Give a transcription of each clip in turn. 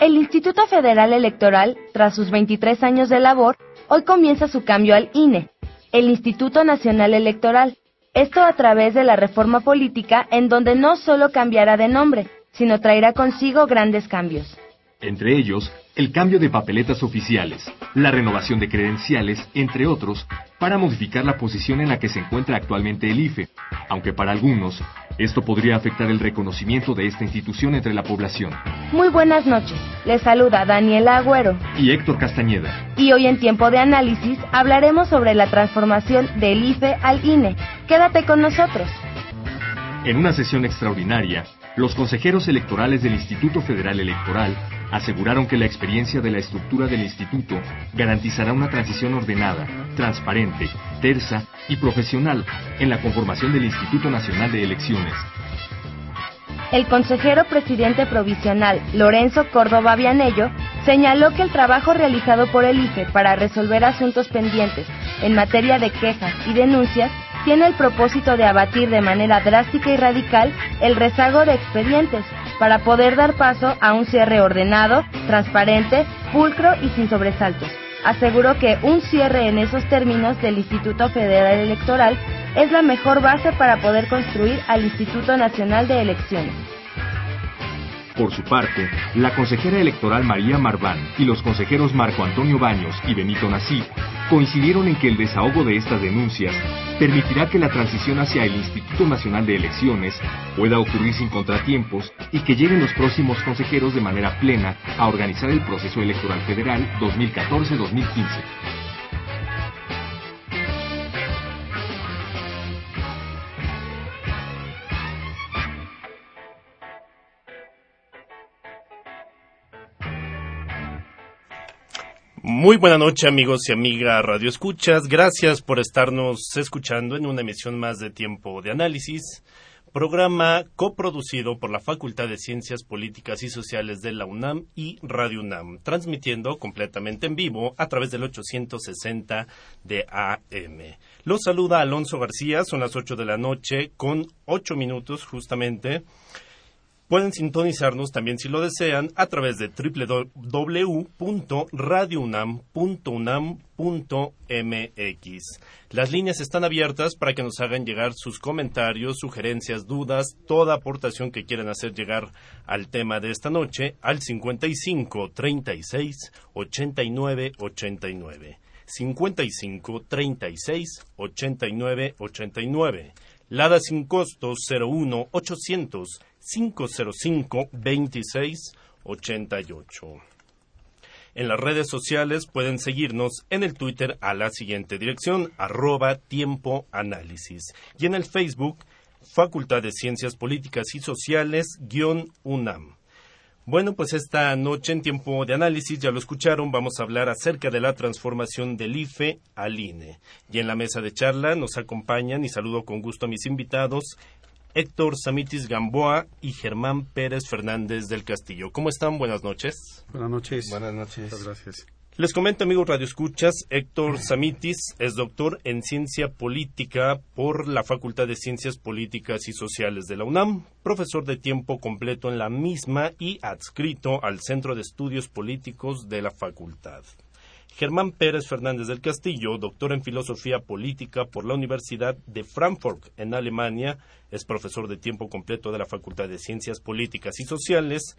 El Instituto Federal Electoral, tras sus 23 años de labor, hoy comienza su cambio al INE el Instituto Nacional Electoral. Esto a través de la reforma política en donde no solo cambiará de nombre, sino traerá consigo grandes cambios. Entre ellos, el cambio de papeletas oficiales, la renovación de credenciales, entre otros, para modificar la posición en la que se encuentra actualmente el IFE, aunque para algunos esto podría afectar el reconocimiento de esta institución entre la población. Muy buenas noches. Les saluda Daniela Agüero y Héctor Castañeda. Y hoy en tiempo de análisis hablaremos sobre la transformación del IFE al INE. Quédate con nosotros. En una sesión extraordinaria, los consejeros electorales del Instituto Federal Electoral aseguraron que la experiencia de la estructura del instituto garantizará una transición ordenada, transparente, tersa y profesional en la conformación del Instituto Nacional de Elecciones. El consejero presidente provisional, Lorenzo Córdoba Vianello, señaló que el trabajo realizado por el IFE para resolver asuntos pendientes en materia de quejas y denuncias tiene el propósito de abatir de manera drástica y radical el rezago de expedientes para poder dar paso a un cierre ordenado, transparente, pulcro y sin sobresaltos. Aseguró que un cierre en esos términos del Instituto Federal Electoral es la mejor base para poder construir al Instituto Nacional de Elecciones. Por su parte, la consejera electoral María Marván y los consejeros Marco Antonio Baños y Benito Nasif coincidieron en que el desahogo de estas denuncias permitirá que la transición hacia el Instituto Nacional de Elecciones pueda ocurrir sin contratiempos y que lleguen los próximos consejeros de manera plena a organizar el proceso electoral federal 2014-2015. Muy buena noche amigos y amigas Radio Escuchas. Gracias por estarnos escuchando en una emisión más de Tiempo de Análisis, programa coproducido por la Facultad de Ciencias Políticas y Sociales de la UNAM y Radio UNAM, transmitiendo completamente en vivo a través del 860 de AM. Los saluda Alonso García, son las 8 de la noche con 8 minutos justamente. Pueden sintonizarnos también si lo desean a través de www.radiounam.unam.mx. Las líneas están abiertas para que nos hagan llegar sus comentarios, sugerencias, dudas, toda aportación que quieran hacer llegar al tema de esta noche al 55 36 89 89. 55 36 89 89. Lada sin costo 01 800 505-2688. En las redes sociales pueden seguirnos en el Twitter a la siguiente dirección, arroba tiempo análisis. Y en el Facebook, Facultad de Ciencias Políticas y Sociales, guion UNAM. Bueno, pues esta noche en tiempo de análisis, ya lo escucharon, vamos a hablar acerca de la transformación del IFE al INE. Y en la mesa de charla nos acompañan, y saludo con gusto a mis invitados, Héctor Samitis Gamboa y Germán Pérez Fernández del Castillo. ¿Cómo están? Buenas noches. Buenas noches. Buenas noches. Muchas gracias. Les comento, amigos Radio Escuchas, Héctor Samitis es doctor en Ciencia Política por la Facultad de Ciencias Políticas y Sociales de la UNAM, profesor de tiempo completo en la misma y adscrito al Centro de Estudios Políticos de la Facultad. Germán Pérez Fernández del Castillo, doctor en Filosofía Política por la Universidad de Frankfurt, en Alemania, es profesor de tiempo completo de la Facultad de Ciencias Políticas y Sociales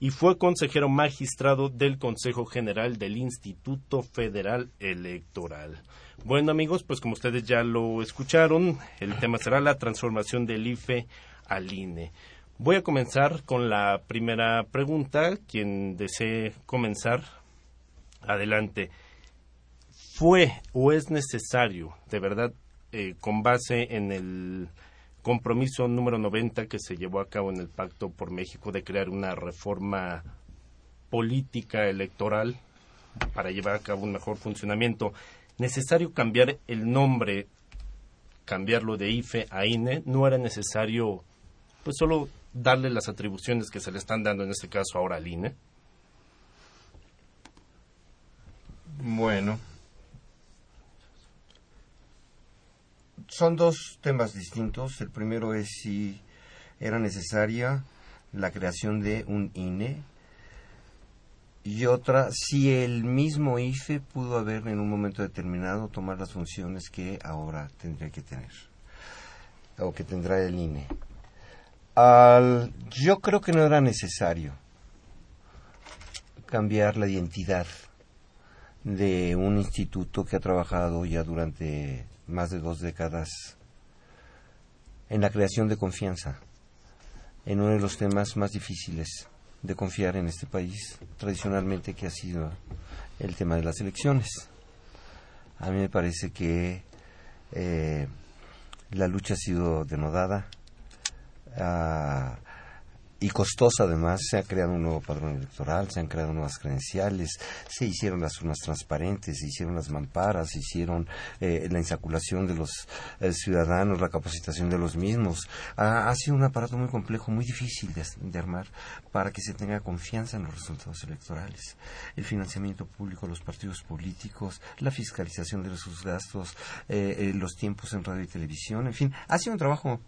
y fue consejero magistrado del Consejo General del Instituto Federal Electoral. Bueno amigos, pues como ustedes ya lo escucharon, el tema será la transformación del IFE al INE. Voy a comenzar con la primera pregunta. Quien desee comenzar, adelante. ¿Fue o es necesario, de verdad, eh, con base en el compromiso número 90 que se llevó a cabo en el Pacto por México de crear una reforma política electoral para llevar a cabo un mejor funcionamiento, necesario cambiar el nombre, cambiarlo de IFE a INE, no era necesario pues solo darle las atribuciones que se le están dando en este caso ahora al INE. Bueno, son dos temas distintos. El primero es si era necesaria la creación de un INE y otra si el mismo IFE pudo haber en un momento determinado tomar las funciones que ahora tendría que tener o que tendrá el INE. Al, yo creo que no era necesario cambiar la identidad de un instituto que ha trabajado ya durante más de dos décadas en la creación de confianza en uno de los temas más difíciles de confiar en este país, tradicionalmente que ha sido el tema de las elecciones. A mí me parece que eh, la lucha ha sido denodada. Y costosa además. Se ha creado un nuevo padrón electoral, se han creado nuevas credenciales, se hicieron las urnas transparentes, se hicieron las mamparas, se hicieron eh, la insaculación de los eh, ciudadanos, la capacitación de los mismos. ha sido un aparato muy complejo, muy difícil de, armar para que se tenga confianza en los resultados electorales. El financiamiento público los partidos políticos, la fiscalización de sus gastos, eh, los tiempos en radio y televisión, en fin, ha sido un trabajo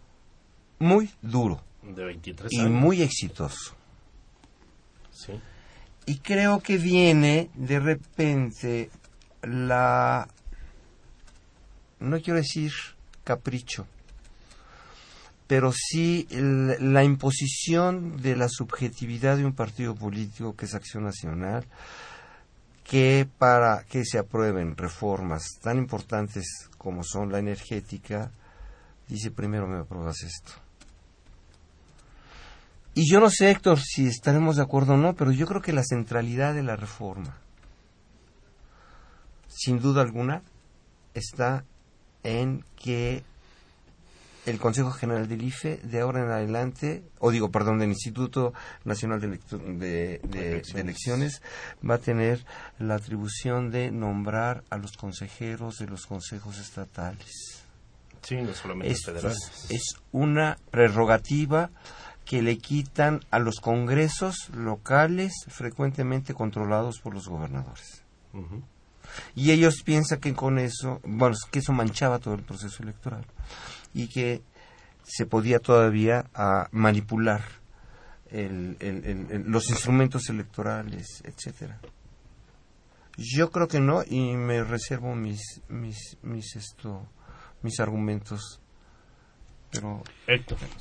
muy duro y muy exitoso. Y creo que viene de repente la, no quiero decir capricho, pero sí la imposición de la subjetividad de un partido político que es Acción Nacional, que para que se aprueben reformas tan importantes como son la energética, dice primero me apruebas esto y yo no sé, Héctor, si estaremos de acuerdo o no, pero yo creo que la centralidad de la reforma, sin duda alguna, está en que el Consejo General del IFE de ahora en adelante, o digo, perdón, del Instituto Nacional de, Elecciones, va a tener la atribución de nombrar a los consejeros de los consejos estatales. Sí, no solamente federales. Es una prerrogativa que le quitan a los congresos locales frecuentemente controlados por los gobernadores. Y ellos piensan que con eso, bueno, que eso manchaba todo el proceso electoral y que se podía todavía ah, manipular los instrumentos electorales, etcétera. Yo creo que no y me reservo mis mis mis esto mis argumentos pero...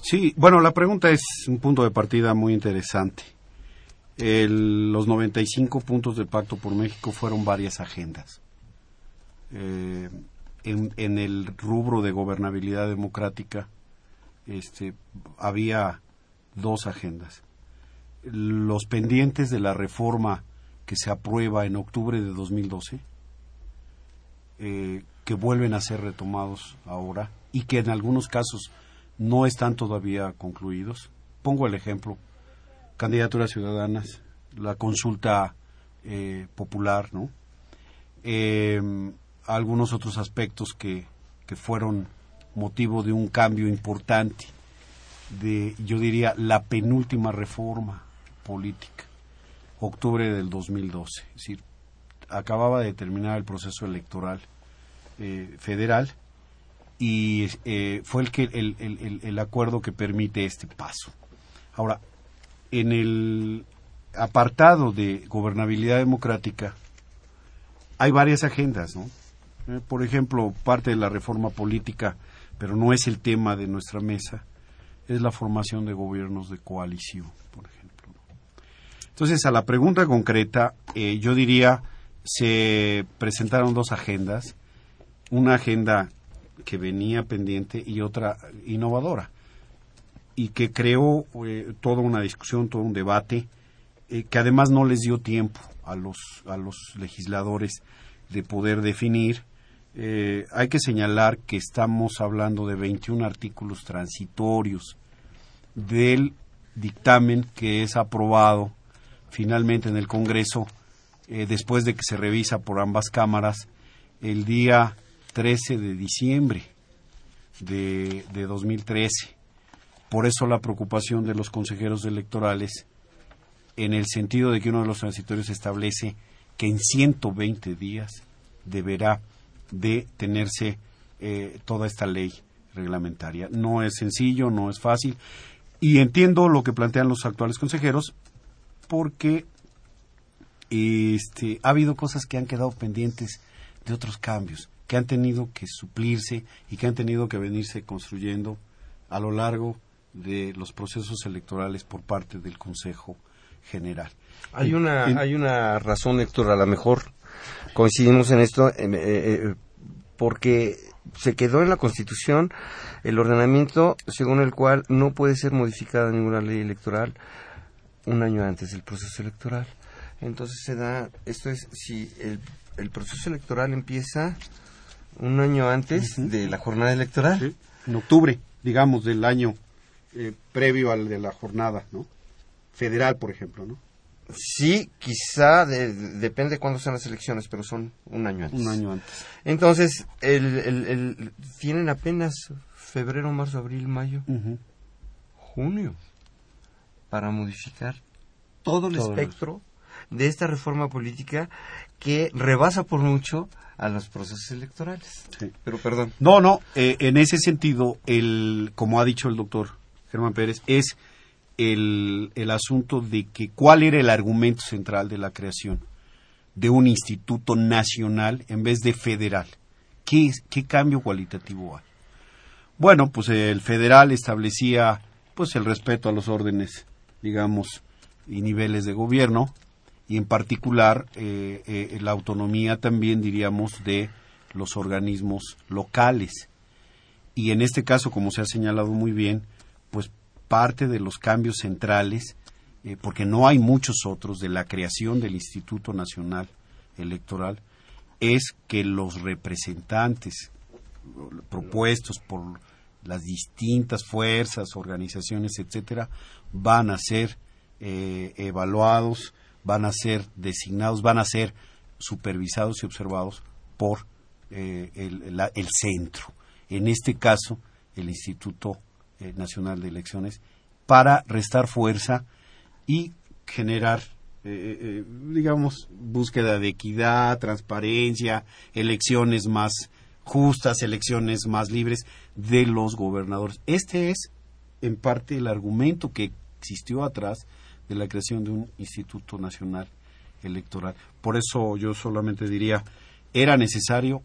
Sí, bueno, la pregunta es un punto de partida muy interesante. El, los 95 puntos del Pacto por México fueron varias agendas. Eh, en, en, el rubro de gobernabilidad democrática este, había dos agendas. Los pendientes de la reforma que se aprueba en octubre de 2012, eh, que vuelven a ser retomados ahora y que en algunos casos no están todavía concluidos. Pongo el ejemplo, candidaturas ciudadanas, la consulta eh, popular, ¿no? Em, algunos otros aspectos que, que fueron motivo de un cambio importante de, yo diría, la penúltima reforma política, octubre del 2012. Es decir, acababa de terminar el proceso electoral eh, federal y eh, fue el, que, el, el, el, acuerdo que permite este paso. Ahora, en el apartado de gobernabilidad democrática hay varias agendas, ¿no? Eh, por ejemplo, parte de la reforma política, pero no es el tema de nuestra mesa, es la formación de gobiernos de coalición, por ejemplo. Entonces, a la pregunta concreta, eh, yo diría, se presentaron dos agendas. Una agenda que venía pendiente y otra innovadora y que creó eh, toda una discusión, todo un debate eh, que además no les dio tiempo a los a los legisladores de poder definir. Eh, hay que señalar que estamos hablando de 21 artículos transitorios del dictamen que es aprobado finalmente en el Congreso después de que se revisa por ambas cámaras el día 13 de diciembre de, de 2013. Por eso la preocupación de los consejeros electorales en el sentido de que uno de los transitorios establece que en 120 días deberá de tenerse eh, toda esta ley reglamentaria. No es sencillo, no es fácil. Y entiendo lo que plantean los actuales consejeros porque este, ha habido cosas que han quedado pendientes de otros cambios, que han tenido que suplirse y que han tenido que venirse construyendo a lo largo de los procesos electorales por parte del Consejo General. Hay una, hay una razón, Héctor, a lo mejor coincidimos en esto, eh, eh, porque se quedó en la Constitución el ordenamiento según el cual no puede ser modificada ninguna ley electoral un año antes del proceso electoral. Entonces se da, esto es, si el, el proceso electoral empieza un año antes de la jornada electoral. En octubre, digamos, del año eh, previo al de la jornada, ¿no? Federal, por ejemplo, ¿no? Sí, quizá depende de cuándo sean las elecciones, pero son un año antes. Un año antes. Entonces, el, el, tienen apenas febrero, marzo, abril, mayo, junio para modificar todo el espectro de esta reforma política que rebasa por mucho a los procesos electorales. Sí. Pero perdón. No, no, eh, en ese sentido, el, como ha dicho el doctor Germán Pérez, es el, el asunto de que cuál era el argumento central de la creación de un instituto nacional en vez de federal. ¿Qué, qué cambio cualitativo hay? Bueno, pues el federal establecía pues el respeto a los órdenes digamos, y niveles de gobierno, y en particular eh, eh, la autonomía también, diríamos, de los organismos locales. Y en este caso, como se ha señalado muy bien, pues parte de los cambios centrales, eh, porque no hay muchos otros, de la creación del Instituto Nacional Electoral, es que los representantes propuestos por las distintas fuerzas, organizaciones, etcétera, van a ser evaluados, van a ser designados, van a ser supervisados y observados por eh, el, centro. En este caso, el Instituto eh, Nacional de Elecciones, para restar fuerza y generar, digamos, búsqueda de equidad, transparencia, elecciones más justas, elecciones más libres de los gobernadores. Este es, en parte, el argumento que existió atrás de la creación de un Instituto Nacional Electoral. Por eso yo solamente diría, era necesario,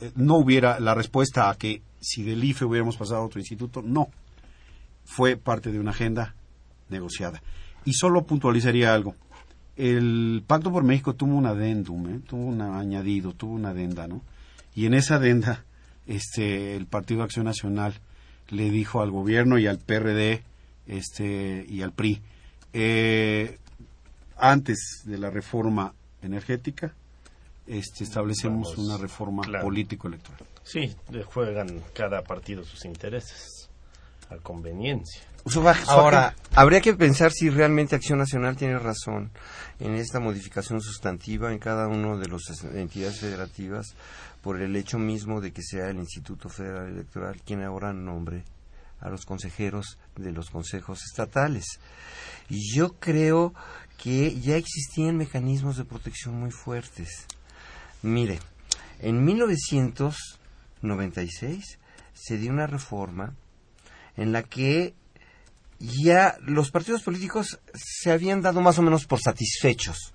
eh, no hubiera la respuesta a que si del IFE hubiéramos pasado a otro instituto, no. Fue parte de una agenda negociada. Y solo puntualizaría algo. El Pacto por México tuvo un adendum, ¿eh? tuvo un añadido, tuvo una adenda, ¿no? Y en esa adenda, este, el Partido Acción Nacional le dijo al gobierno y al PRD este, y al PRI, eh, antes de la reforma energética, este, establecemos una reforma político-electoral. Sí, le juegan cada partido sus intereses a conveniencia. Ahora, habría que pensar si realmente Acción Nacional tiene razón en esta modificación sustantiva en cada una de las entidades federativas por el hecho mismo de que sea el Instituto Federal Electoral quien ahora nombre a los consejeros de los consejos estatales. Y yo creo que ya existían mecanismos de protección muy fuertes. Mire, en 1996 se dio una reforma en la que ya los partidos políticos se habían dado más o menos por satisfechos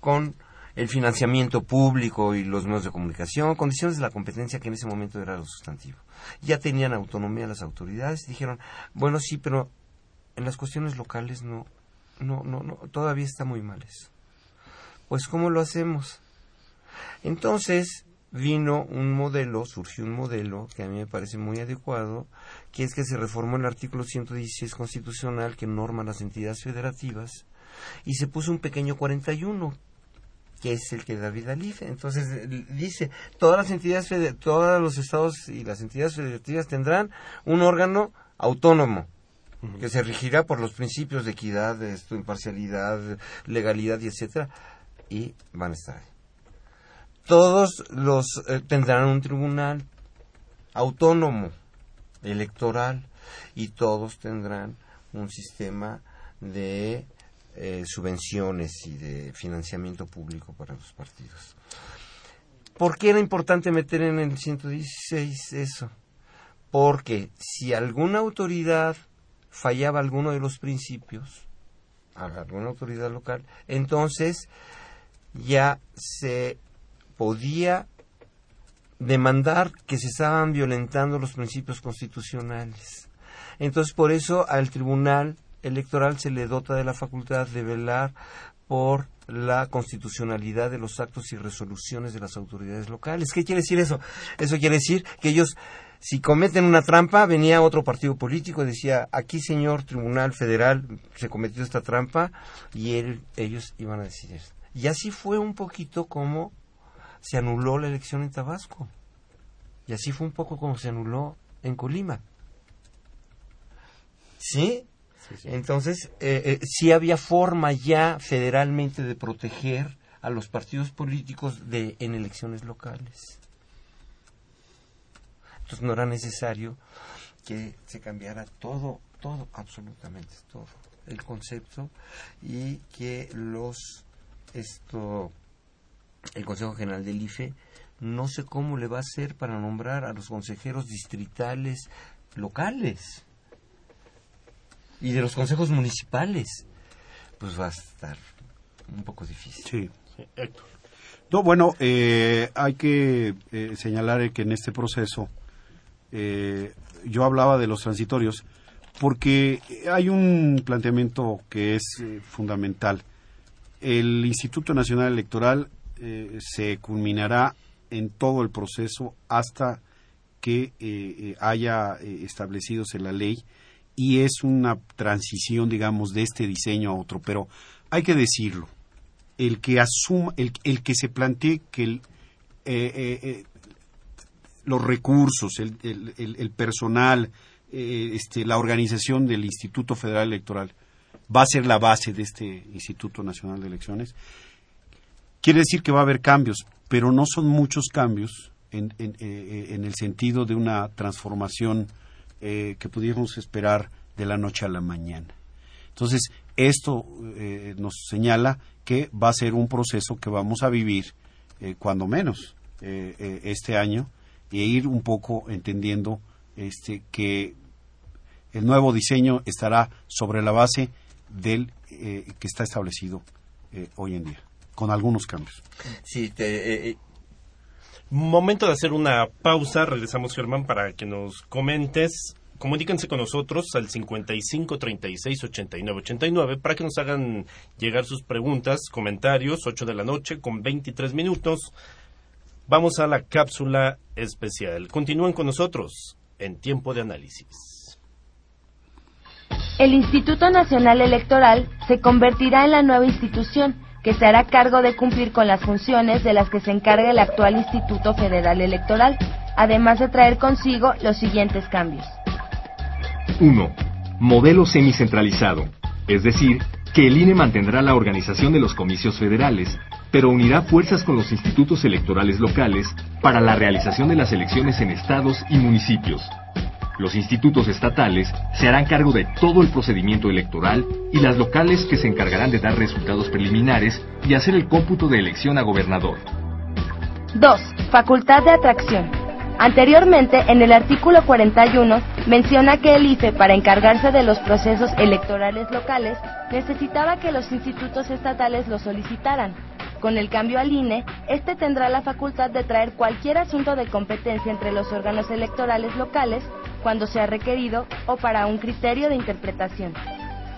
con el financiamiento público y los medios de comunicación, condiciones de la competencia que en ese momento era lo sustantivo. Ya tenían autonomía las autoridades dijeron, bueno, sí, pero en las cuestiones locales no, no, no, no, todavía está muy mal eso. Pues, ¿cómo lo hacemos? Entonces, vino un modelo, surgió un modelo que a mí me parece muy adecuado, que es que se reformó el artículo 116 constitucional que norma las entidades federativas y se puso un pequeño 41 que es el que da vida al IFE. Entonces dice, todas las entidades, todos los estados y las entidades federativas tendrán un órgano autónomo que se regirá por los principios de equidad, de esto, imparcialidad, legalidad y etcétera, y van a estar ahí. Todos los eh, tendrán un tribunal autónomo electoral y todos tendrán un sistema de eh, subvenciones y de financiamiento público para los partidos. ¿Por qué era importante meter en el 116 eso? Porque si alguna autoridad fallaba alguno de los principios, alguna autoridad local, entonces ya se podía demandar que se estaban violentando los principios constitucionales. Entonces, por eso al Tribunal Electoral se le dota de la facultad de velar por la constitucionalidad de los actos y resoluciones de las autoridades locales. ¿Qué quiere decir eso? Eso quiere decir que ellos, si cometen una trampa, venía otro partido político y decía, aquí señor Tribunal Federal, se cometió esta trampa, y ellos iban a decidir. Y así fue un poquito como se anuló la elección en Tabasco. Y así fue un poco como se anuló en Colima. ¿Sí? Entonces, eh, eh, había forma ya federalmente de proteger a los partidos políticos de, en elecciones locales. Entonces no era necesario que se cambiara todo, todo, absolutamente todo, el concepto y que los, esto, el Consejo General del IFE no sé cómo le va a hacer para nombrar a los consejeros distritales locales y de los consejos municipales. Pues va a estar un poco difícil. Sí, Héctor. No, bueno, eh, hay que eh, señalar que en este proceso eh, yo hablaba de los transitorios porque hay un planteamiento que es fundamental. El Instituto Nacional Electoral se culminará en todo el proceso hasta que haya establecidos en la ley y es una transición, digamos, de este diseño a otro, pero hay que decirlo, el que asuma, el, el que se plantee que el, eh, eh, eh, los recursos, el, el, el personal, este, la organización del Instituto Federal Electoral va a ser la base de este Instituto Nacional de Elecciones, quiere decir que va a haber cambios, pero no son muchos cambios en, en, en el sentido de una transformación eh, que pudiéramos esperar de la noche a la mañana. Entonces, esto eh, nos señala que va a ser un proceso que vamos a vivir, eh, cuando menos, este año, e ir un poco entendiendo este, que el nuevo diseño estará sobre la base del que está establecido hoy en día, con algunos cambios. Sí, Momento de hacer una pausa. Regresamos, Germán, para que nos comentes. Comuníquense con nosotros al 55 36 89 89 para que nos hagan llegar sus preguntas, comentarios. 8 de la noche con 23 minutos. Vamos a la cápsula especial. Continúen con nosotros en tiempo de análisis. El Instituto Nacional Electoral se convertirá en la nueva institución que se hará cargo de cumplir con las funciones de las que se encarga el actual Instituto Federal Electoral, además de traer consigo los siguientes cambios. 1. Modelo semicentralizado, es decir, que el INE mantendrá la organización de los comicios federales, pero unirá fuerzas con los institutos electorales locales para la realización de las elecciones en estados y municipios, los institutos estatales se harán cargo de todo el procedimiento electoral y las locales que se encargarán de dar resultados preliminares y hacer el cómputo de elección a gobernador. 2. Facultad de atracción. Anteriormente, en el artículo 41, menciona que el IFE, para encargarse de los procesos electorales locales, necesitaba que los institutos estatales lo solicitaran. Con el cambio al INE, este tendrá la facultad de traer cualquier asunto de competencia entre los órganos electorales locales cuando sea requerido o para un criterio de interpretación.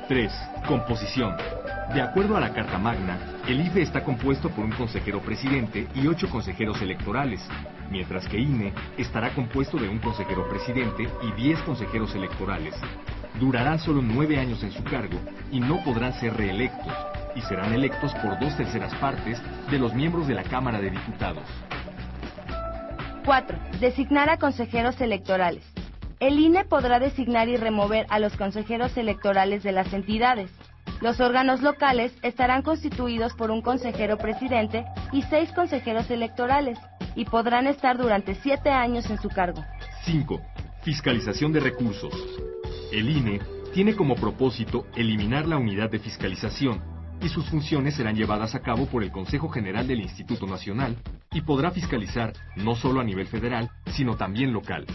3. Composición. De acuerdo a la Carta Magna, el IFE está compuesto por un consejero presidente y ocho consejeros electorales, mientras que INE estará compuesto de un consejero presidente y diez consejeros electorales. Durarán solo nueve años en su cargo y no podrán ser reelectos, y serán electos por dos terceras partes de los miembros de la Cámara de Diputados. 4. Designar a consejeros electorales. El INE podrá designar y remover a los consejeros electorales de las entidades. Los órganos locales estarán constituidos por un consejero presidente y seis consejeros electorales y podrán estar durante siete años en su cargo. 5. Fiscalización de recursos. El INE tiene como propósito eliminar la unidad de fiscalización y sus funciones serán llevadas a cabo por el Consejo General del Instituto Nacional y podrá fiscalizar no solo a nivel federal, sino también local.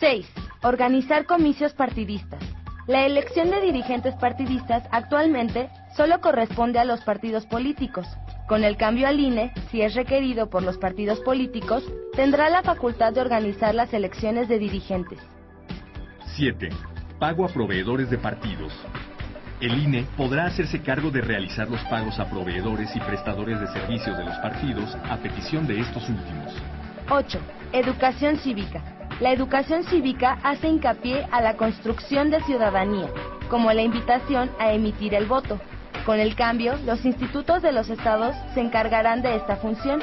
6. Organizar comicios partidistas. La elección de dirigentes partidistas actualmente solo corresponde a los partidos políticos. Con el cambio al INE, si es requerido por los partidos políticos, tendrá la facultad de organizar las elecciones de dirigentes. 7. Pago a proveedores de partidos. El INE podrá hacerse cargo de realizar los pagos a proveedores y prestadores de servicios de los partidos a petición de estos últimos. 8. Educación cívica. La educación cívica hace hincapié a la construcción de ciudadanía, como la invitación a emitir el voto. Con el cambio, los institutos de los estados se encargarán de esta función.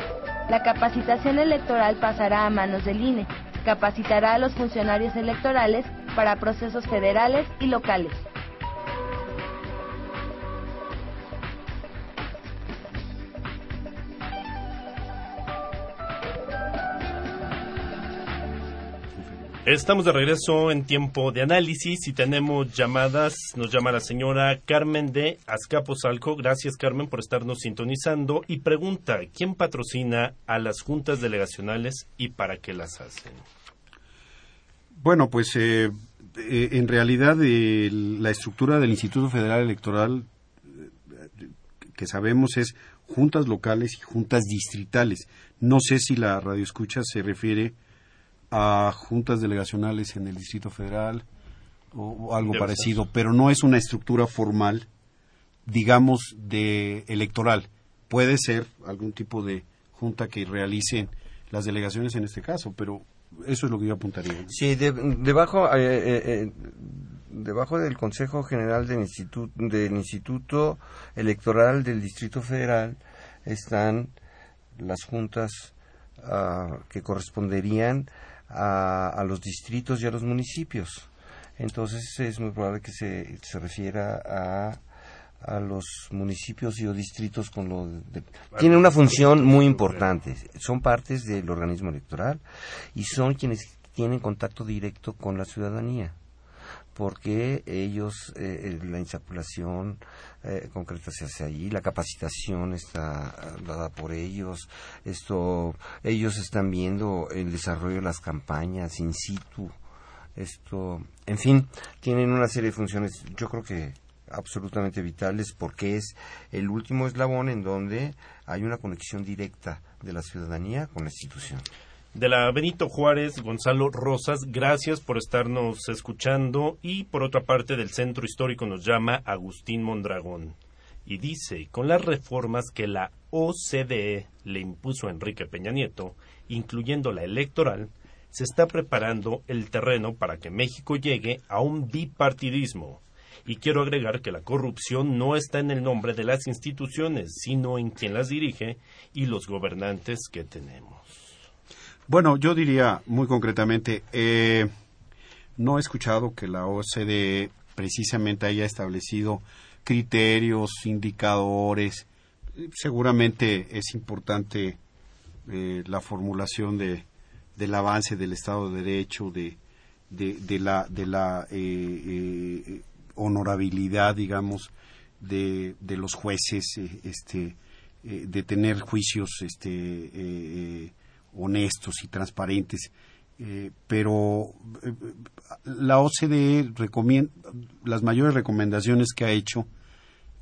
La capacitación electoral pasará a manos del INE. Capacitará a los funcionarios electorales para procesos federales y locales. Estamos de regreso en tiempo de análisis y tenemos llamadas. Nos llama la señora Carmen de Azcapotzalco. Gracias, Carmen, por estarnos sintonizando. Y pregunta: ¿quién patrocina a las juntas delegacionales y para qué las hacen? Bueno, pues eh, eh, en realidad eh, la estructura del Instituto Federal Electoral que sabemos es juntas locales y juntas distritales. No sé si la radioescucha se refiere a juntas delegacionales en el Distrito Federal o, algo parecido, pero no es una estructura formal, digamos, de electoral. Puede ser algún tipo de junta que realicen las delegaciones en este caso, pero eso es lo que yo apuntaría. Sí, debajo, eh, eh, eh, debajo del Consejo General del Instituto, del Instituto Electoral del Distrito Federal están las juntas ah, que corresponderían a, los distritos y a los municipios. Entonces es muy probable que se, se refiera a, a los municipios y o distritos con lo tienen una función muy importante. son partes del organismo electoral y son quienes tienen contacto directo con la ciudadanía porque ellos, eh, la insaculación eh, concreta se hace allí, la capacitación está dada por ellos, esto, ellos están viendo el desarrollo de las campañas in situ, esto, en fin, tienen una serie de funciones, yo creo que absolutamente vitales porque es el último eslabón en donde hay una conexión directa de la ciudadanía con la institución de la Benito Juárez, Gonzalo Rosas, gracias por estarnos escuchando y por otra parte del Centro Histórico nos llama Agustín Mondragón y dice, con las reformas que la OCDE le impuso a Enrique Peña Nieto, incluyendo la electoral, se está preparando el terreno para que México llegue a un bipartidismo. Y quiero agregar que la corrupción no está en el nombre de las instituciones, sino en quien las dirige y los gobernantes que tenemos. Bueno, yo diría muy concretamente, eh, no he escuchado que la OCDE precisamente haya establecido criterios, indicadores. Seguramente es importante eh, la formulación de, del avance del Estado de Derecho, de, de, la, de la eh, honorabilidad, digamos, de, de los jueces, este, de tener juicios este, honestos y transparentes. Eh, pero eh, la OCDE recomienda las mayores recomendaciones que ha hecho.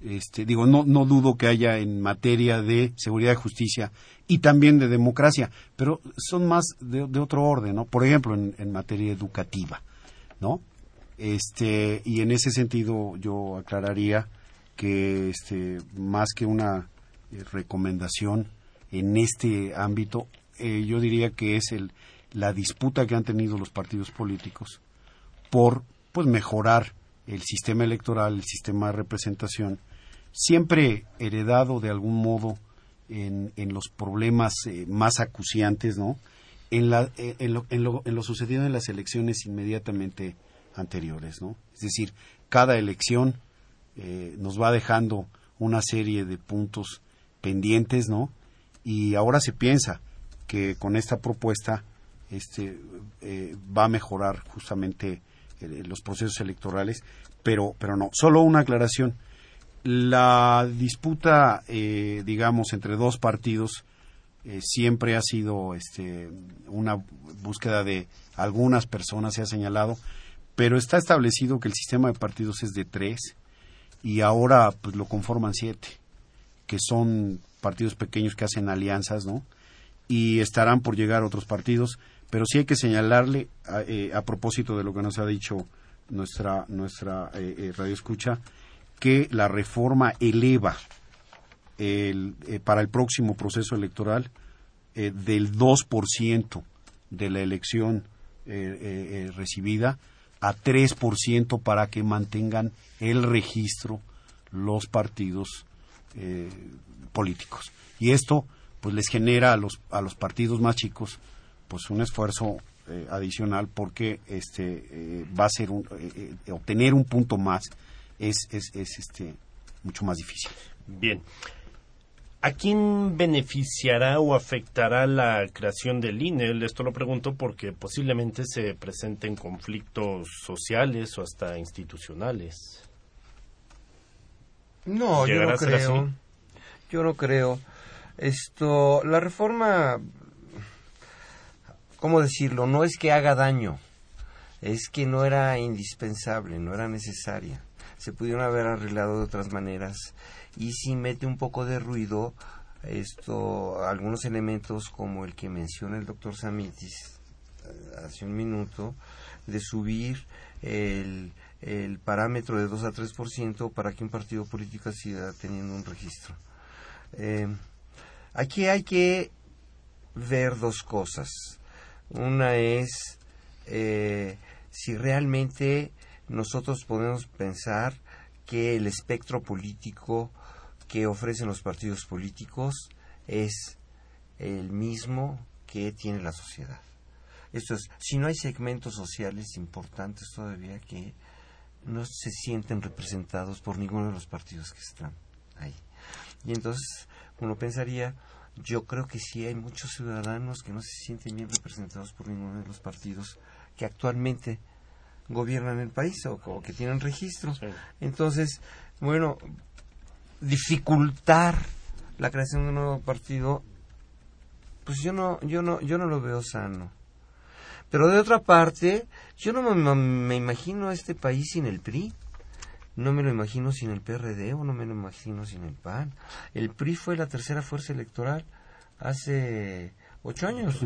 Este, digo, no, no dudo que haya en materia de seguridad y justicia y también de democracia, pero son más de, otro orden, ¿no? Por ejemplo, en, materia educativa, ¿no? Este, y en ese sentido yo aclararía que este, más que una eh, recomendación en este ámbito, eh, yo diría que es el, la disputa que han tenido los partidos políticos por pues mejorar el sistema electoral, el sistema de representación siempre heredado de algún modo en, los problemas eh, más acuciantes, ¿no? En, la, eh, en, lo, en, lo, en lo sucedido en las elecciones inmediatamente anteriores, ¿no? Es decir, cada elección eh, nos va dejando una serie de puntos pendientes, ¿no? Y ahora se piensa que con esta propuesta este, eh, va a mejorar justamente eh, los procesos electorales, pero, pero no. Solo una aclaración. La disputa, eh, digamos, entre dos partidos siempre ha sido este, una búsqueda de algunas personas, se ha señalado, pero está establecido que el sistema de partidos es de tres y ahora pues lo conforman siete, que son partidos pequeños que hacen alianzas, ¿no? Y estarán por llegar otros partidos, pero sí hay que señalarle a, eh, propósito de lo que nos ha dicho nuestra nuestra eh, eh, radio escucha que la reforma eleva el, eh, para el próximo proceso electoral del 2% de la elección recibida a 3% para que mantengan el registro los partidos políticos. Y esto pues les genera a los, a los partidos más chicos pues un esfuerzo eh, adicional porque este eh, va a ser un, eh, obtener un punto más es, es, es este mucho más difícil. Bien. ¿A quién beneficiará o afectará la creación del INE? Esto lo pregunto porque posiblemente se presenten conflictos sociales o hasta institucionales. No, yo no creo. Yo no creo. Esto, la reforma ¿cómo decirlo? No es que haga daño, es que no era indispensable, no era necesaria. Se pudieron haber arreglado de otras maneras y si mete un poco de ruido esto algunos elementos como el que menciona el doctor Samitis eh, hace un minuto de subir el, el parámetro de 2 a 3% para que un partido político siga teniendo un registro. Eh, aquí hay que ver dos cosas. Una es eh, si realmente nosotros podemos pensar que el espectro político que ofrecen los partidos políticos es el mismo que tiene la sociedad. Esto es, si no hay segmentos sociales importantes todavía que no se sienten representados por ninguno de los partidos que están ahí. Y entonces uno pensaría, yo creo que sí hay muchos ciudadanos que no se sienten bien representados por ninguno de los partidos que actualmente gobiernan el país o, que tienen registro. Entonces, bueno, dificultar la creación de un nuevo partido, pues yo no, yo no, yo no lo veo sano. Pero de otra parte, yo no me, me imagino a este país sin el PRI. No me lo imagino sin el PRD o no me lo imagino sin el PAN. El PRI fue la tercera fuerza electoral hace ocho años.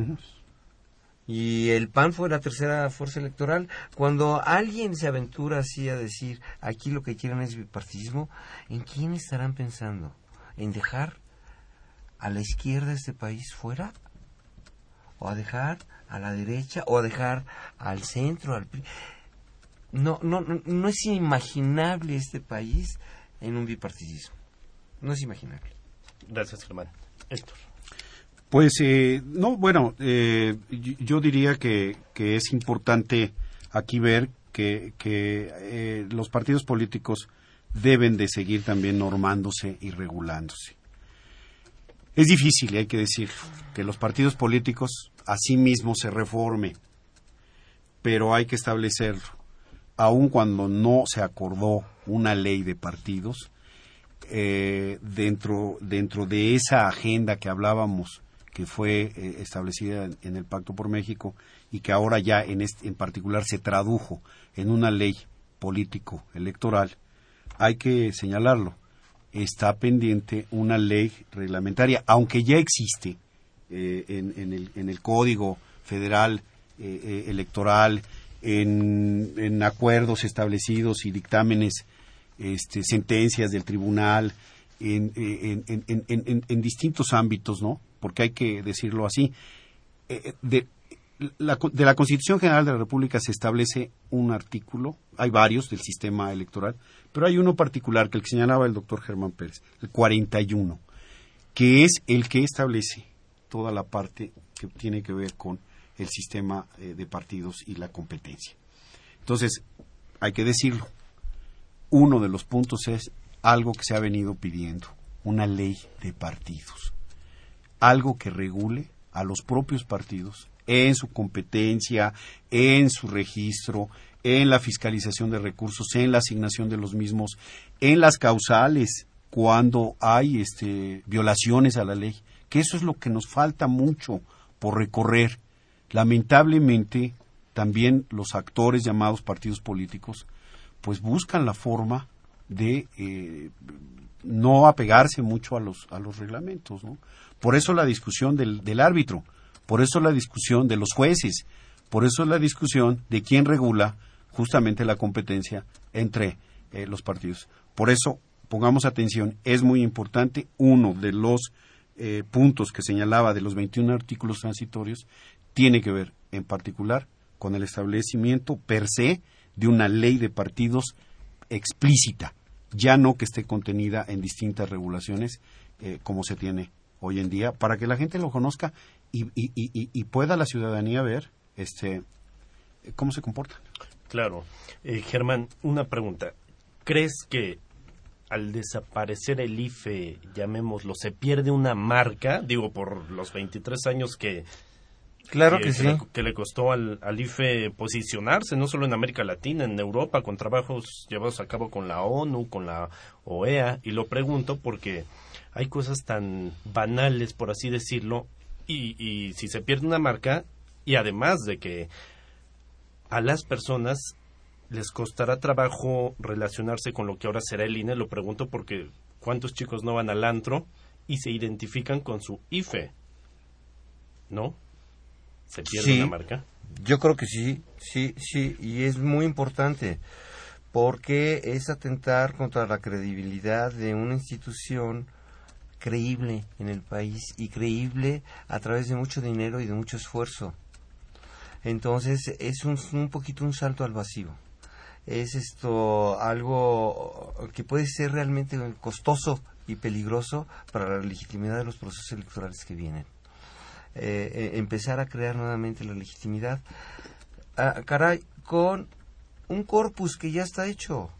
Y el PAN fue la tercera fuerza electoral. Cuando alguien se aventura así a decir, aquí lo que quieren es bipartidismo, ¿en quién estarán pensando? ¿En dejar a la izquierda de este país fuera? ¿O a dejar a la derecha? ¿O a dejar al centro? Al no, no, no es imaginable este país en un bipartidismo. No es imaginable. Gracias, Germán. Héctor. Pues eh, no, bueno, eh, yo diría que, que, es importante aquí ver que, que eh, los partidos políticos deben de seguir también normándose y regulándose. Es difícil, hay que decir, que los partidos políticos a sí mismos se reformen, pero hay que establecerlo aun cuando no se acordó una ley de partidos, eh, dentro, dentro de esa agenda que hablábamos, que fue eh, establecida en, el Pacto por México y que ahora ya en, en particular se tradujo en una ley político electoral, hay que señalarlo. Está pendiente una ley reglamentaria, aunque ya existe eh, en, en, el, en, el, Código Federal Electoral en, acuerdos establecidos y dictámenes, este, sentencias del tribunal, en, en, distintos ámbitos, ¿no? Porque hay que decirlo así. Eh, de, la, de la Constitución General de la República se establece un artículo, hay varios del sistema electoral, pero hay uno particular que el que señalaba el doctor Germán Pérez, el 41, que es el que establece toda la parte que tiene que ver con el sistema eh, de partidos y la competencia. Entonces, hay que decirlo, uno de los puntos es algo que se ha venido pidiendo, una ley de partidos, algo que regule a los propios partidos en su competencia, en su registro, en la fiscalización de recursos, en la asignación de los mismos, en las causales cuando hay este, violaciones a la ley, que eso es lo que nos falta mucho por recorrer. Lamentablemente, también los actores llamados partidos políticos, pues buscan la forma de eh, no apegarse mucho a los, a los reglamentos. ¿no? Por eso la discusión del, del árbitro, por eso la discusión de los jueces, por eso la discusión de quién regula justamente la competencia entre eh, los partidos. Por eso, pongamos atención, es muy importante uno de los eh, puntos que señalaba de los 21 artículos transitorios tiene que ver en particular con el establecimiento per se de una ley de partidos explícita, ya no que esté contenida en distintas regulaciones eh, como se tiene hoy en día, para que la gente lo conozca y, y, pueda la ciudadanía ver este cómo se comportan. Claro. Eh, Germán, una pregunta. ¿Crees que al desaparecer el IFE, llamémoslo, se pierde una marca? Digo, por los 23 años que... Claro que, sí. Le, que le costó al, al, IFE posicionarse, no solo en América Latina, en Europa, con trabajos llevados a cabo con la ONU, con la OEA. Y lo pregunto porque hay cosas tan banales, por así decirlo, y, y si se pierde una marca, y además de que a las personas les costará trabajo relacionarse con lo que ahora será el INE, lo pregunto porque cuántos chicos no van al antro y se identifican con su IFE, ¿no? ¿Se pierde una marca? Yo creo que sí, sí, sí, y es muy importante porque es atentar contra la credibilidad de una institución creíble en el país y creíble a través de mucho dinero y de mucho esfuerzo. Entonces es un, un poquito un salto al vacío. Es esto algo que puede ser realmente costoso y peligroso para la legitimidad de los procesos electorales que vienen. Eh, eh, empezar a crear nuevamente la legitimidad, ah, caray, con un corpus que ya está hecho,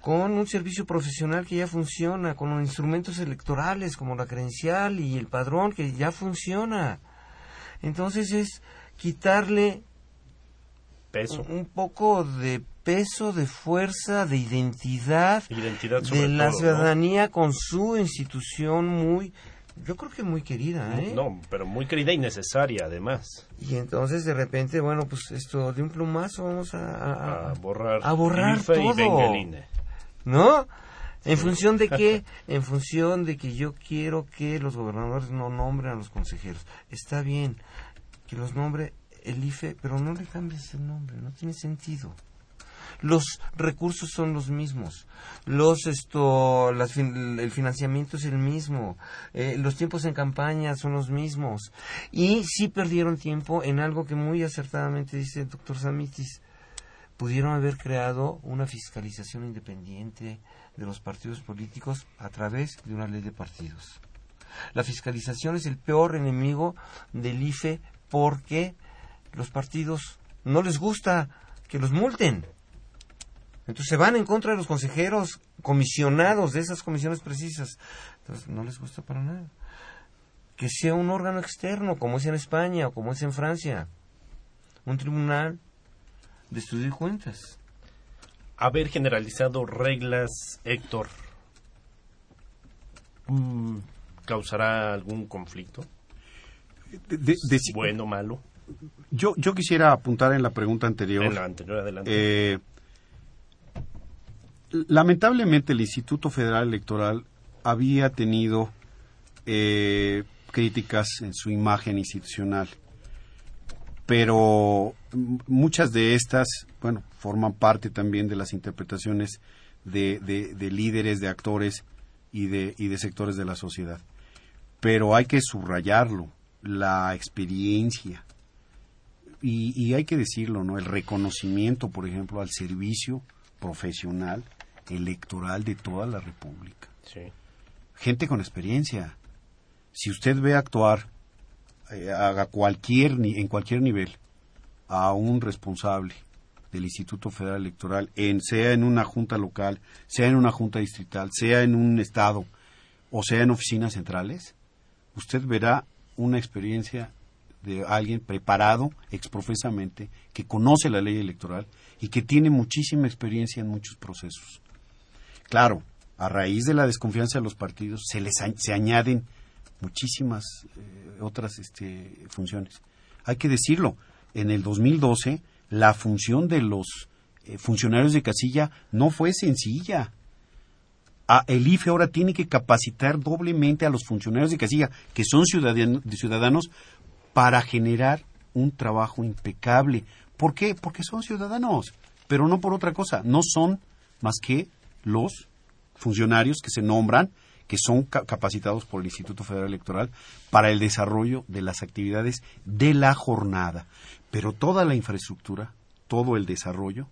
con un servicio profesional que ya funciona, con los instrumentos electorales como la credencial y el padrón que ya funciona. Entonces es quitarle peso. Un, poco de peso, de fuerza, de identidad, de la ciudadanía con su institución muy, yo creo que muy querida, ¿eh? No, pero muy querida y necesaria además. Y entonces de repente, bueno, pues esto de un plumazo vamos a, a, borrar, a borrar todo. ¿No? ¿En función de qué? En función de que yo quiero que los gobernadores no nombren a los consejeros. Está bien, que los nombre el IFE, pero no le cambies el nombre, no tiene sentido. Los recursos son los mismos, los esto, el financiamiento es el mismo, eh, los tiempos en campaña son los mismos y sí perdieron tiempo en algo que muy acertadamente dice el doctor Samitis, pudieron haber creado una fiscalización independiente de los partidos políticos a través de una ley de partidos. La fiscalización es el peor enemigo del IFE porque los partidos no les gusta que los multen. Entonces se van en contra de los consejeros comisionados de esas comisiones precisas. Entonces no les gusta para nada. Que sea un órgano externo, como es en España o como es en Francia. Un tribunal de estudio y cuentas. Haber generalizado reglas, Héctor, mm, ¿causará algún conflicto? de, bueno, malo. Yo, yo quisiera apuntar en la pregunta anterior. En la anterior, adelante. Eh, lamentablemente el Instituto Federal Electoral había tenido eh, críticas en su imagen institucional, pero muchas de estas, bueno, forman parte también de las interpretaciones de, de líderes, de actores y de, y de sectores de la sociedad. Pero hay que subrayarlo la experiencia, y, y hay que decirlo, ¿no? El reconocimiento, por ejemplo, al servicio profesional electoral de toda la República. Sí. Gente con experiencia. Si usted ve actuar eh, a cualquier ni- en cualquier nivel a un responsable del Instituto Federal Electoral, en, sea en una junta local, sea en una junta distrital, sea en un estado o sea en oficinas centrales, usted verá una experiencia de alguien preparado exprofesamente, que conoce la ley electoral y que tiene muchísima experiencia en muchos procesos. Claro, a raíz de la desconfianza de los partidos se les a- se añaden muchísimas eh, otras este, funciones. Hay que decirlo, en el 2012 la función de los eh, funcionarios de casilla no fue sencilla. Ah, el IFE ahora tiene que capacitar doblemente a los funcionarios de casilla, que son ciudadan- ciudadanos, para generar un trabajo impecable. ¿Por qué? Porque son ciudadanos, pero no por otra cosa. No son más que los funcionarios que se nombran, que son ca- capacitados por el Instituto Federal Electoral para el desarrollo de las actividades de la jornada. Pero toda la infraestructura, todo el desarrollo,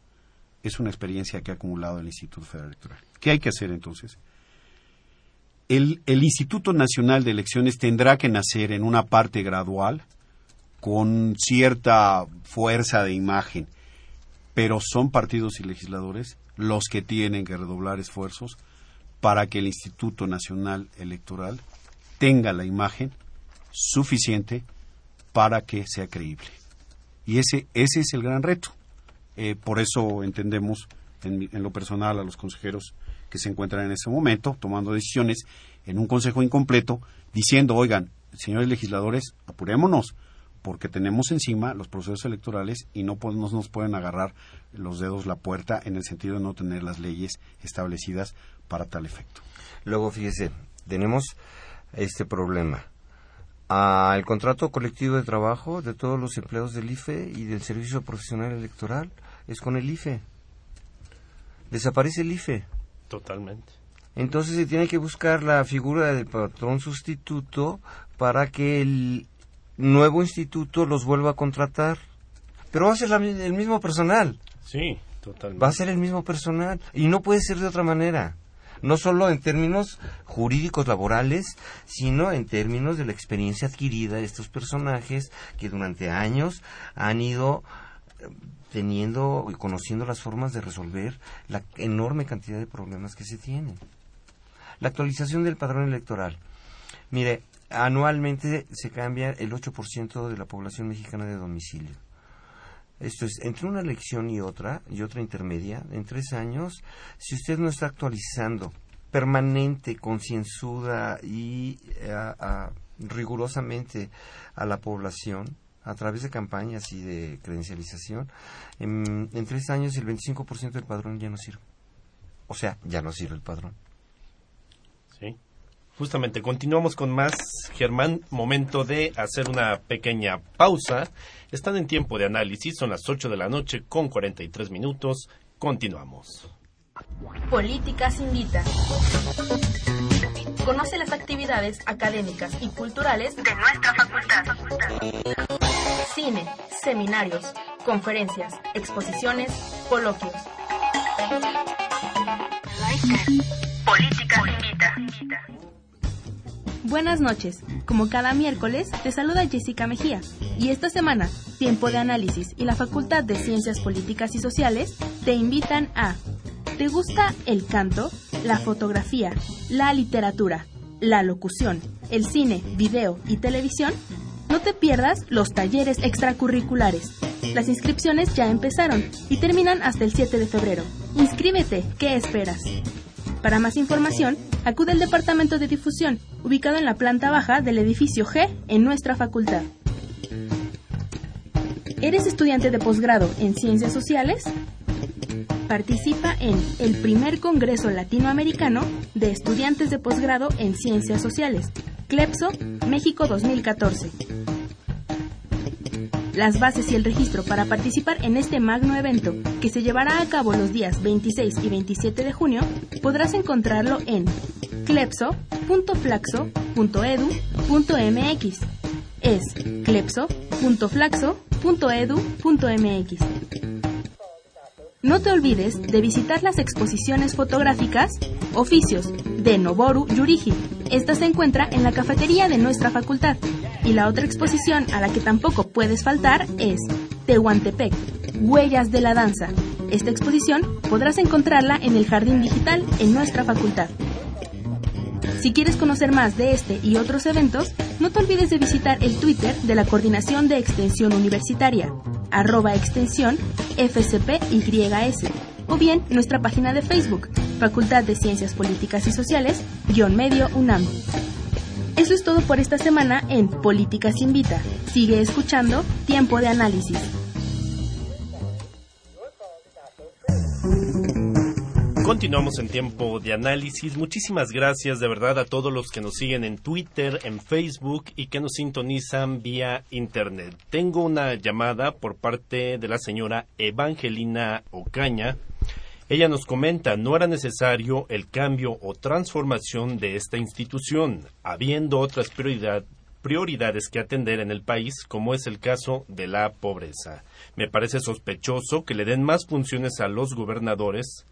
es una experiencia que ha acumulado el Instituto Federal Electoral. ¿Qué hay que hacer entonces? El, el Instituto Nacional de Elecciones tendrá que nacer en una parte gradual, con cierta fuerza de imagen, pero son partidos y legisladores los que tienen que redoblar esfuerzos para que el Instituto Nacional Electoral tenga la imagen suficiente para que sea creíble. Y ese, ese es el gran reto. Eh, por eso entendemos en, en lo personal a los consejeros que se encuentran en ese momento tomando decisiones en un consejo incompleto diciendo, oigan, señores legisladores, apurémonos porque tenemos encima los procesos electorales y no podemos, nos pueden agarrar los dedos la puerta en el sentido de no tener las leyes establecidas para tal efecto. Luego, fíjese, tenemos este problema. Ah, el contrato colectivo de trabajo de todos los empleados del IFE y del Servicio Profesional Electoral es con el IFE. Desaparece el IFE. Totalmente. Entonces se tiene que buscar la figura del patrón sustituto para que el nuevo instituto los vuelva a contratar. Pero va a ser la el mismo personal. Sí, totalmente. Va a ser el mismo personal. Y no puede ser de otra manera. No solo en términos jurídicos laborales, sino en términos de la experiencia adquirida de estos personajes que durante años han ido eh, teniendo y conociendo las formas de resolver la enorme cantidad de problemas que se tienen. La actualización del padrón electoral. Mire, anualmente se cambia el 8% de la población mexicana de domicilio. Esto es, entre una elección y otra, y otra intermedia, en tres años, si usted no está actualizando permanente, concienzuda y eh, a- rigurosamente a la población, a través de campañas y de credencialización, en, en tres años el 25% del padrón ya no sirve. O sea, ya no sirve el padrón. Justamente, continuamos con más, Germán. Momento de hacer una pequeña pausa. Están en tiempo de análisis, son las 8 de la noche con 43 minutos. Continuamos. Políticas Invita. Conoce las actividades académicas y culturales de nuestra facultad. Cine, seminarios, conferencias, exposiciones, coloquios. Políticas Invita. Buenas noches. Como cada miércoles, te saluda Jessica Mejía. Y esta semana, Tiempo de Análisis y la Facultad de Ciencias Políticas y Sociales te invitan a ¿Te gusta el canto, la fotografía, la literatura, la locución, el cine, video y televisión? No te pierdas los talleres extracurriculares. Las inscripciones ya empezaron y terminan hasta el 7 de febrero. Inscríbete, ¿qué esperas? Para más información, acude al Departamento de Difusión, ubicado en la planta baja del edificio G en nuestra facultad. ¿Eres estudiante de posgrado en Ciencias Sociales? Participa en el primer Congreso Latinoamericano de Estudiantes de Posgrado en Ciencias Sociales, CLEPSO, México 2014. Las bases y el registro para participar en este magno evento, que se llevará a cabo los días 26 y 27 de junio, podrás encontrarlo en clepso.flaxo.edu.mx. Es clepso.flaxo.edu.mx. No te olvides de visitar las exposiciones fotográficas Oficios de Noboru Yurigi. Esta se encuentra en la cafetería de nuestra facultad. Y la otra exposición a la que tampoco puedes faltar es Tehuantepec, Huellas de la Danza. Esta exposición podrás encontrarla en el Jardín Digital en nuestra facultad. Si quieres conocer más de este y otros eventos, no te olvides de visitar el Twitter de la Coordinación de Extensión Universitaria, arroba extensión FCPYS, o bien nuestra página de Facebook, Facultad de Ciencias Políticas y Sociales, guion medio UNAM. Eso es todo por esta semana en Políticas Invita. Sigue escuchando Tiempo de Análisis. Continuamos en tiempo de análisis. Muchísimas gracias de verdad a todos los que nos siguen en Twitter, en Facebook y que nos sintonizan vía Internet. Tengo una llamada por parte de la señora Evangelina Ocaña. Ella nos comenta, no era necesario el cambio o transformación de esta institución, habiendo otras prioridades que atender en el país, como es el caso de la pobreza. Me parece sospechoso que le den más funciones a los gobernadores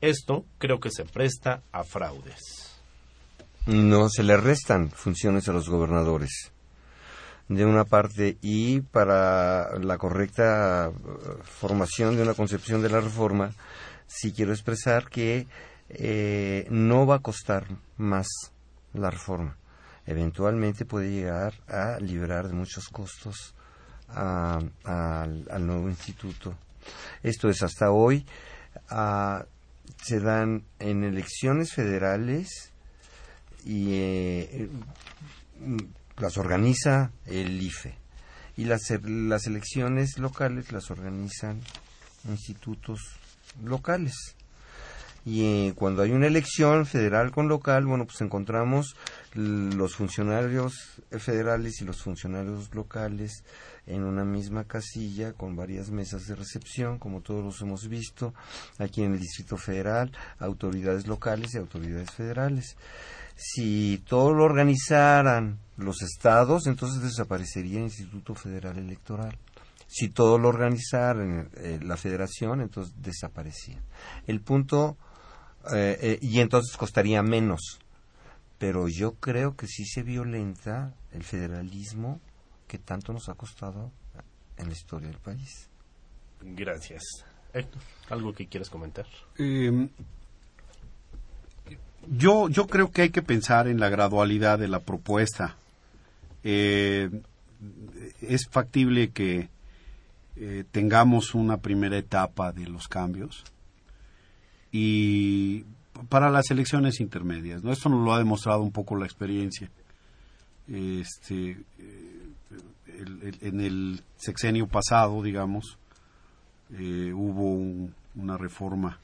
esto creo que se presta a fraudes. No se le restan funciones a los gobernadores de una parte y para la correcta uh, formación de una concepción de la reforma, sí quiero expresar que eh, no va a costar más la reforma. Eventualmente puede llegar a liberar de muchos costos al, nuevo instituto. Esto es hasta hoy. Uh, se dan en elecciones federales y eh, las organiza el IFE y las, las elecciones locales las organizan institutos locales y eh, cuando hay una elección federal con local, bueno, pues encontramos los funcionarios federales y los funcionarios locales en una misma casilla con varias mesas de recepción, como todos los hemos visto aquí en el Distrito Federal, autoridades locales y autoridades federales. Si todo lo organizaran los estados, entonces desaparecería el Instituto Federal Electoral. Si todo lo organizara eh, la federación, entonces desaparecía. El punto, eh, eh, y entonces costaría menos. Pero yo creo que sí se violenta el federalismo que tanto nos ha costado en la historia del país. Gracias. Héctor, ¿algo que quieras comentar? Em, yo, yo creo que hay que pensar en la gradualidad de la propuesta. Eh, es factible que eh, tengamos una primera etapa de los cambios y para las elecciones intermedias. ¿no? Esto nos lo ha demostrado un poco la experiencia. Este, en el sexenio pasado, digamos, eh, hubo una reforma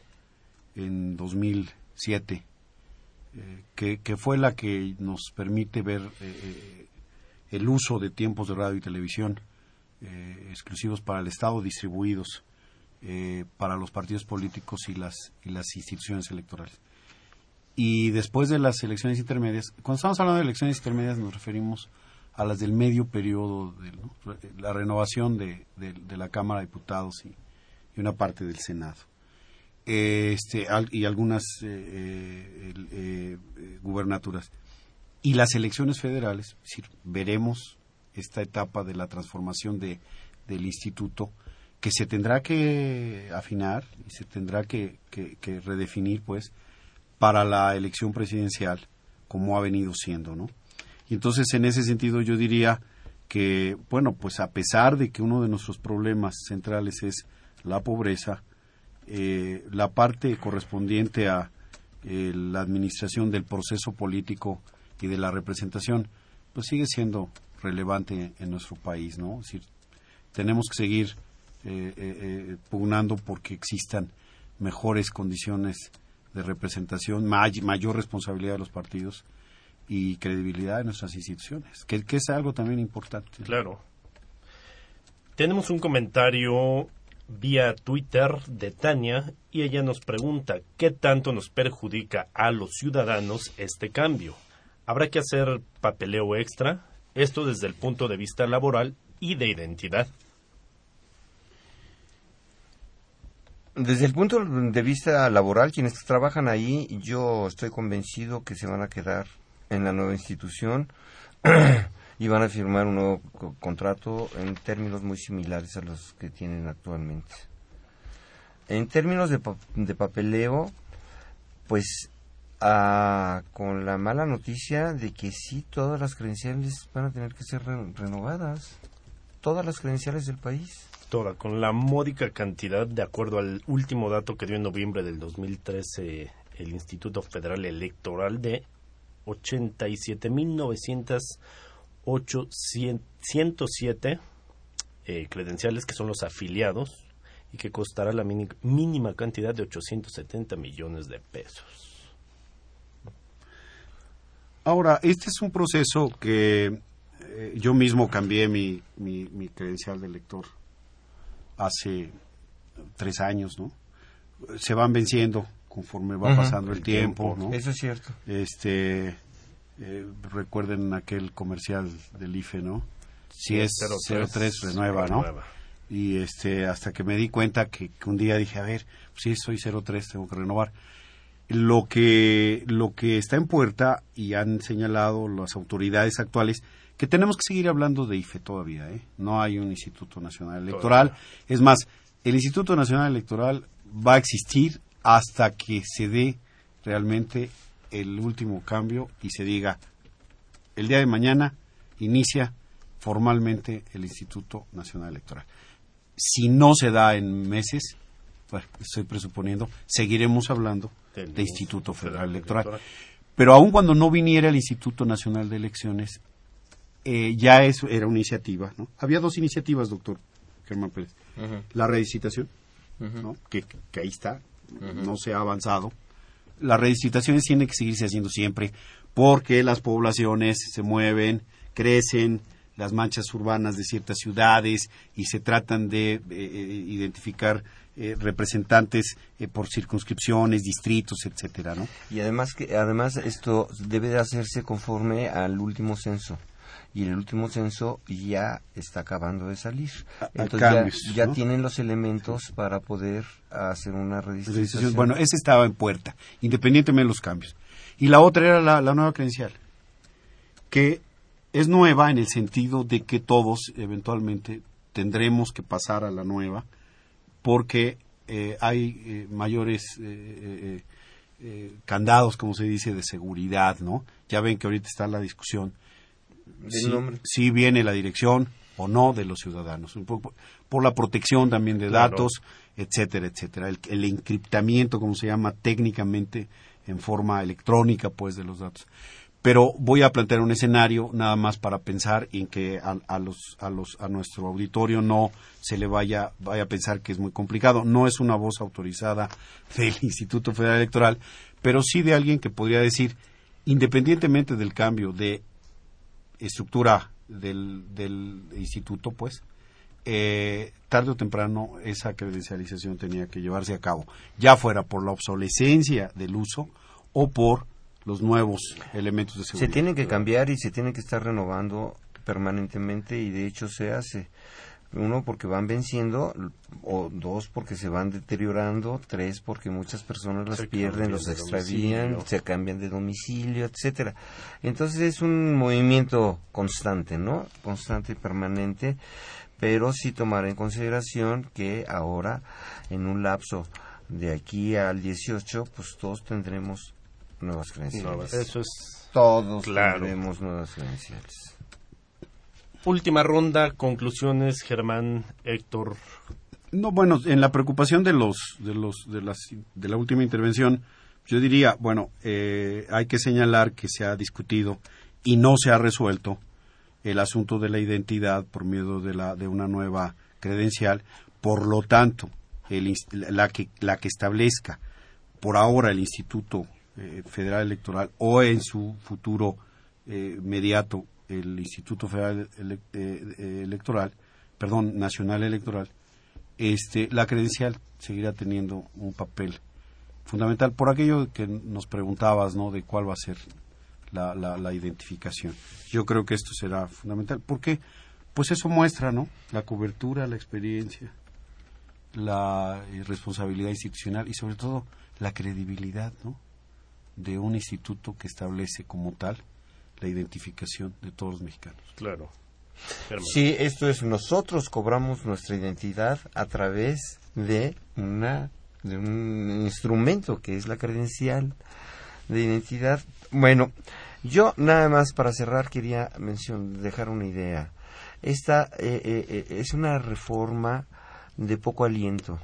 en 2007 eh, que, que, fue la que nos permite ver eh, el uso de tiempos de radio y televisión exclusivos para el Estado, distribuidos para los partidos políticos y las, y las instituciones electorales. Y después de las elecciones intermedias, cuando estamos hablando de elecciones intermedias nos referimos a las del medio periodo, de la renovación de, la Cámara de Diputados y, una parte del Senado. Este, y algunas eh, eh, eh, gubernaturas. Y las elecciones federales, veremos esta etapa de la transformación de, del instituto que se tendrá que afinar y se tendrá que, que redefinir pues para la elección presidencial como ha venido siendo, ¿no? Y entonces, en ese sentido, yo diría que, bueno, pues a pesar de que uno de nuestros problemas centrales es la pobreza, eh, la parte correspondiente a eh, la administración del proceso político y de la representación, pues sigue siendo relevante en nuestro país, ¿no? Es decir, tenemos que seguir eh, pugnando porque existan mejores condiciones de representación, mayor responsabilidad de los partidos y credibilidad de nuestras instituciones, que, es algo también importante. Claro. Tenemos un comentario vía Twitter de Tania y ella nos pregunta qué tanto nos perjudica a los ciudadanos este cambio. ¿Habrá que hacer papeleo extra? Esto desde el punto de vista laboral y de identidad. Desde el punto de vista laboral, quienes trabajan ahí, yo estoy convencido que se van a quedar en la nueva institución y van a firmar un nuevo contrato en términos muy similares a los que tienen actualmente. En términos de, pa de papeleo, pues con la mala noticia de que sí todas las credenciales van a tener que ser renovadas, todas las credenciales del país toda, con la módica cantidad, de acuerdo al último dato que dio en noviembre del 2013 el Instituto Federal Electoral, de 87.907 eh, credenciales que son los afiliados y que costará la mínima cantidad de 870 millones de pesos. Ahora, este es un proceso que eh, yo mismo cambié mi, mi, mi credencial de elector hace tres años, ¿no? Se van venciendo conforme va pasando el, tiempo, ¿no? Eso es cierto. Este, eh, recuerden aquel comercial del IFE, ¿no? Si es 03, renueva, ¿no? Y este, hasta que me di cuenta que, un día dije, a ver, si pues soy 03, tengo que renovar. Lo que, lo que está en puerta y han señalado las autoridades actuales que tenemos que seguir hablando de IFE todavía. ¿eh? No hay un Instituto Nacional Electoral. Es más, el Instituto Nacional Electoral va a existir hasta que se dé realmente el último cambio y se diga, el día de mañana inicia formalmente el Instituto Nacional Electoral. Si no se da en meses, bueno, estoy presuponiendo, seguiremos hablando de Instituto Federal Electoral. Pero aun cuando no viniera el Instituto Nacional de Elecciones, eh, ya eso era una iniciativa. ¿no? Había dos iniciativas, doctor Germán Pérez. La redicitación, ¿no? que, ahí está, no se ha avanzado. Las redicitaciones tienen que seguirse haciendo siempre porque las poblaciones se mueven, crecen, las manchas urbanas de ciertas ciudades y se tratan de eh, eh, identificar representantes por circunscripciones, distritos, etcétera, ¿no? Y además que además esto debe de hacerse conforme al último censo y el último censo ya está acabando de salir. Entonces ya, tienen los elementos para poder hacer una redistribución. Bueno, ese estaba en puerta, independientemente de los cambios. Y la otra era la, nueva credencial, que es nueva en el sentido de que todos eventualmente tendremos que pasar a la nueva porque eh, hay eh, mayores eh, candados, como se dice, de seguridad, ¿no? Ya ven que ahorita está la discusión si, viene la dirección o no de los ciudadanos, por, la protección también de datos, etcétera, etcétera, el, encriptamiento, como se llama técnicamente en forma electrónica, pues, de los datos. Pero voy a plantear un escenario nada más para pensar en que a, los, a, los, a nuestro auditorio no se le vaya, vaya a pensar que es muy complicado. No es una voz autorizada del Instituto Federal Electoral, pero sí de alguien que podría decir, independientemente del cambio de estructura del, del instituto, pues, eh, tarde o temprano esa credencialización tenía que llevarse a cabo, ya fuera por la obsolescencia del uso o por los nuevos elementos de seguridad. Se tienen que cambiar y se tienen que estar renovando permanentemente y de hecho se hace. Uno, porque van venciendo, o dos, porque se van deteriorando, tres, porque muchas personas las pierden, los extravían, se cambian de domicilio, etcétera. Entonces es un movimiento constante, ¿no? Constante y permanente, pero sí tomar en consideración que ahora, en un lapso de aquí al 18, pues todos tendremos nuevas credenciales. Eso es todos tendremos nuevas credenciales. Última ronda, conclusiones, Germán, Héctor. No, bueno, en la preocupación de los, de los, de las, de la última intervención, yo diría, bueno, eh, hay que señalar que se ha discutido y no se ha resuelto el asunto de la identidad por miedo de la, de una nueva credencial. Por lo tanto, el, la que, la que establezca por ahora el Instituto eh, Federal Electoral o en su futuro eh, inmediato el Instituto Federal eh, eh, Electoral, perdón, Nacional Electoral, este, la credencial seguirá teniendo un papel fundamental por aquello que nos preguntabas, ¿no? De cuál va a ser la, la, identificación. Yo creo que esto será fundamental porque, pues eso muestra, ¿no? La cobertura, la experiencia, la eh, responsabilidad institucional y sobre todo la credibilidad ¿no? De un instituto que establece como tal la identificación de todos los mexicanos. Claro. Sí, esto es, nosotros cobramos nuestra identidad a través de una de un instrumento que es la credencial de identidad. Bueno, yo nada más para cerrar quería mencionar, dejar una idea. Esta eh, eh, eh, es una reforma de poco aliento.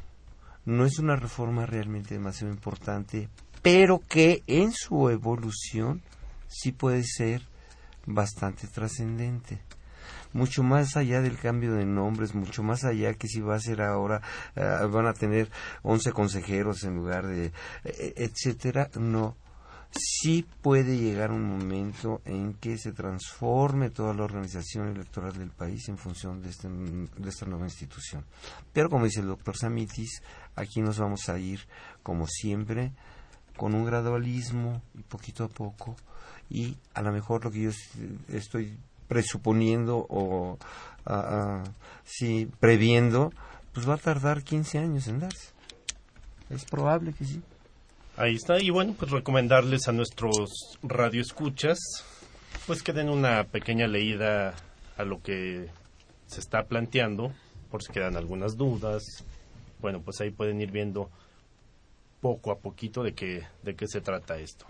No es una reforma realmente demasiado importante, pero que en su evolución sí puede ser bastante trascendente mucho más allá del cambio de nombres, mucho más allá que si va a ser ahora, van a tener 11 consejeros en lugar de, etcétera, no sí puede llegar un momento en que se transforme toda la organización electoral del país en función de, este, de esta nueva institución. Pero como dice el doctor Samitis, aquí nos vamos a ir, como siempre, con un gradualismo y poquito a poco, y a lo mejor lo que yo estoy presuponiendo o si previendo, pues va a tardar 15 años en darse. Es probable que sí. Ahí está. Y bueno, pues recomendarles a nuestros radioescuchas, pues que den una pequeña leída a lo que se está planteando, por si quedan algunas dudas. Bueno, pues ahí pueden ir viendo poco a poquito de qué, de qué se trata esto.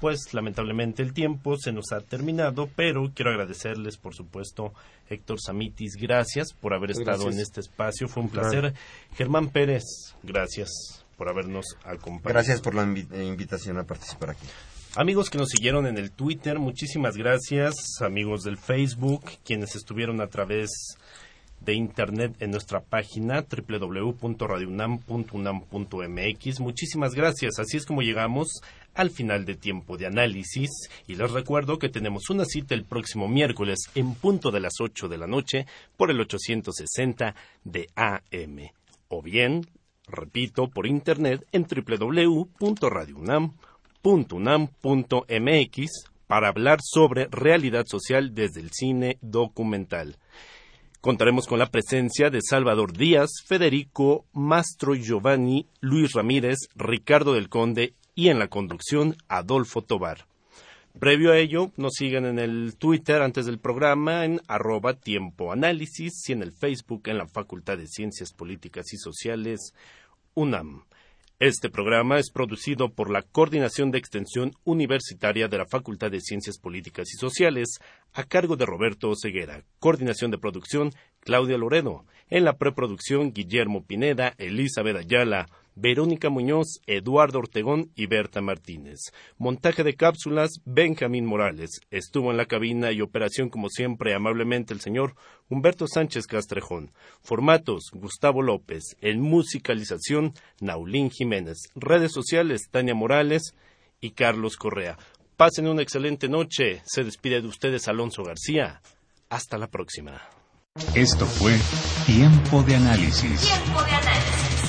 Pues lamentablemente el tiempo se nos ha terminado, pero quiero agradecerles, por supuesto, Héctor Samitis, gracias por haber estado en este espacio, fue un placer. Germán Pérez, gracias por habernos acompañado. Gracias por la eh, invitación a participar aquí. Amigos que nos siguieron en el Twitter, muchísimas gracias. Amigos del Facebook, quienes estuvieron a través de internet en nuestra página www.radiounam.unam.mx. Muchísimas gracias. Así es como llegamos al final de tiempo de análisis y les recuerdo que tenemos una cita el próximo miércoles en punto de las 8 de la noche por el 860 de AM. O bien repito, por internet en www.radiounam.unam.mx para hablar sobre realidad social desde el cine documental. Contaremos con la presencia de Salvador Díaz, Federico Mastro Giovanni, Luis Ramírez, Ricardo del Conde y en la conducción Adolfo Tobar. Previo a ello, nos siguen en el Twitter antes del programa en arroba tiempo análisis y en el Facebook en la Facultad de Ciencias Políticas y Sociales UNAM. Este programa es producido por la Coordinación de Extensión Universitaria de la Facultad de Ciencias Políticas y Sociales, a cargo de Roberto Ceguera. Coordinación de producción, Claudia Loredo. En la preproducción, Guillermo Pineda, Elizabeth Ayala, Verónica Muñoz, Eduardo Ortegón y Berta Martínez. Montaje de cápsulas, Benjamín Morales. Estuvo en la cabina y operación, como siempre, amablemente el señor Humberto Sánchez Castrejón. Formatos, Gustavo López. En musicalización, Naulín Jiménez. Redes sociales, Tania Morales y Carlos Correa. Pasen una excelente noche. Se despide de ustedes Alonso García. Hasta la próxima. Esto fue Tiempo de Análisis. Tiempo de Análisis